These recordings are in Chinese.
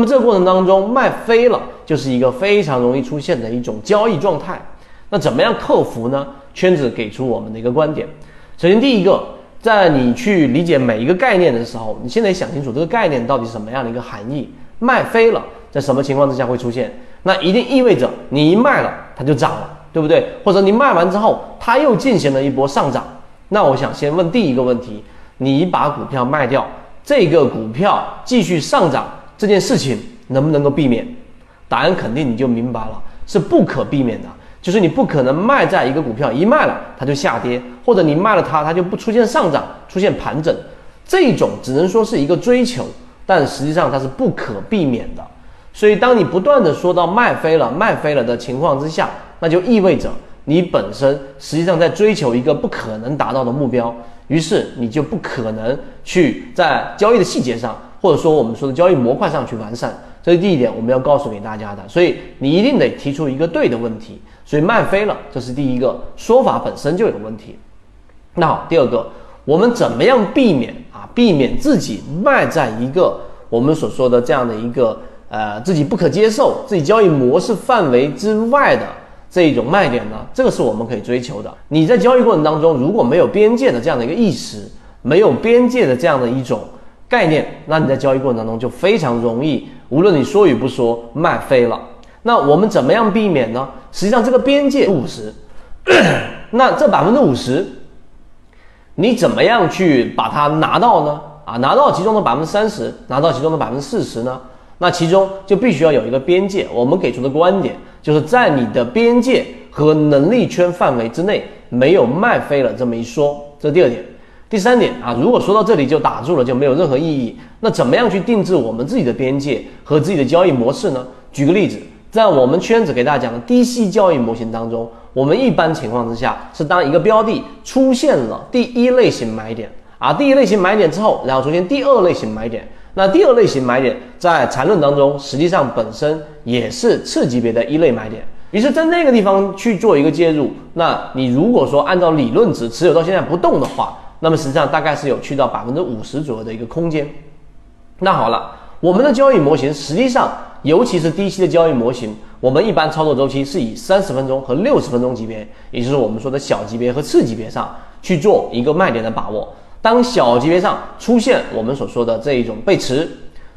那么这个过程当中卖飞了，就是一个非常容易出现的一种交易状态。那怎么样克服呢？圈子给出我们的一个观点。首先，第一个，在你去理解每一个概念的时候，你现在想清楚这个概念到底什么样的一个含义。卖飞了，在什么情况之下会出现？那一定意味着你一卖了，它就涨了，对不对？或者你卖完之后，它又进行了一波上涨。那我想先问第一个问题：你把股票卖掉，这个股票继续上涨这件事情能不能够避免？答案肯定你就明白了，是不可避免的。就是你不可能卖在一个股票一卖了它就下跌，或者你卖了它它就不出现上涨，出现盘整，这种只能说是一个追求，但实际上它是不可避免的。所以当你不断的说到卖飞了卖飞了的情况之下，那就意味着你本身实际上在追求一个不可能达到的目标，于是你就不可能去在交易的细节上，或者说我们说的交易模块上去完善。这是第一点我们要告诉给大家的。所以你一定得提出一个对的问题。所以卖飞了，这是第一个说法本身就有问题。那好，第二个，我们怎么样避免啊？避免自己卖在一个我们所说的这样的一个呃自己不可接受、自己交易模式范围之外的这一种卖点呢？这个是我们可以追求的。你在交易过程当中如果没有边界的这样的一个意识，没有边界的这样的一种概念，那你在交易过程当中就非常容易，无论你说与不说，卖飞了。那我们怎么样避免呢？实际上这个边界五十，那这百分之五十，你怎么样去把它拿到呢？啊，拿到其中的百分之三十，拿到其中的百分之四十呢？那其中就必须要有一个边界。我们给出的观点就是在你的边界和能力圈范围之内，没有卖飞了这么一说。这是第二点。第三点啊，如果说到这里就打住了，就没有任何意义。那怎么样去定制我们自己的边界和自己的交易模式呢？举个例子。在我们圈子给大家讲的低息交易模型当中，我们一般情况之下是当一个标的出现了第一类型买点啊，第一类型买点之后，然后出现第二类型买点，那第二类型买点在缠论当中实际上本身也是次级别的一类买点，于是，在那个地方去做一个介入，那你如果说按照理论值持有到现在不动的话，那么实际上大概是有去到百分之五十左右的一个空间。那好了，我们的交易模型实际上。尤其是低息的交易模型，我们一般操作周期是以三十分钟和六十分钟级别，也就是我们说的小级别和次级别上去做一个卖点的把握。当小级别上出现我们所说的这一种背驰，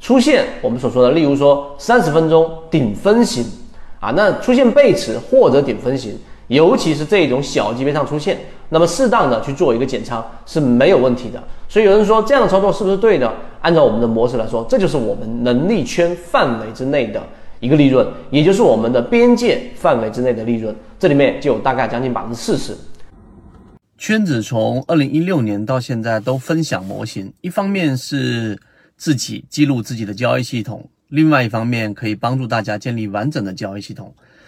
出现我们所说的，例如说三十分钟顶分型啊，那出现背驰或者顶分型，尤其是这种小级别上出现，那么适当的去做一个减仓是没有问题的。所以有人说这样的操作是不是对的？按照我们的模式来说，这就是我们能力圈范围之内的一个利润，也就是我们的边界范围之内的利润。这里面就有大概将近百分之四十。圈子从二零一六年到现在都分享模型，一方面是自己记录自己的交易系统，另外一方面可以帮助大家建立完整的交易系统。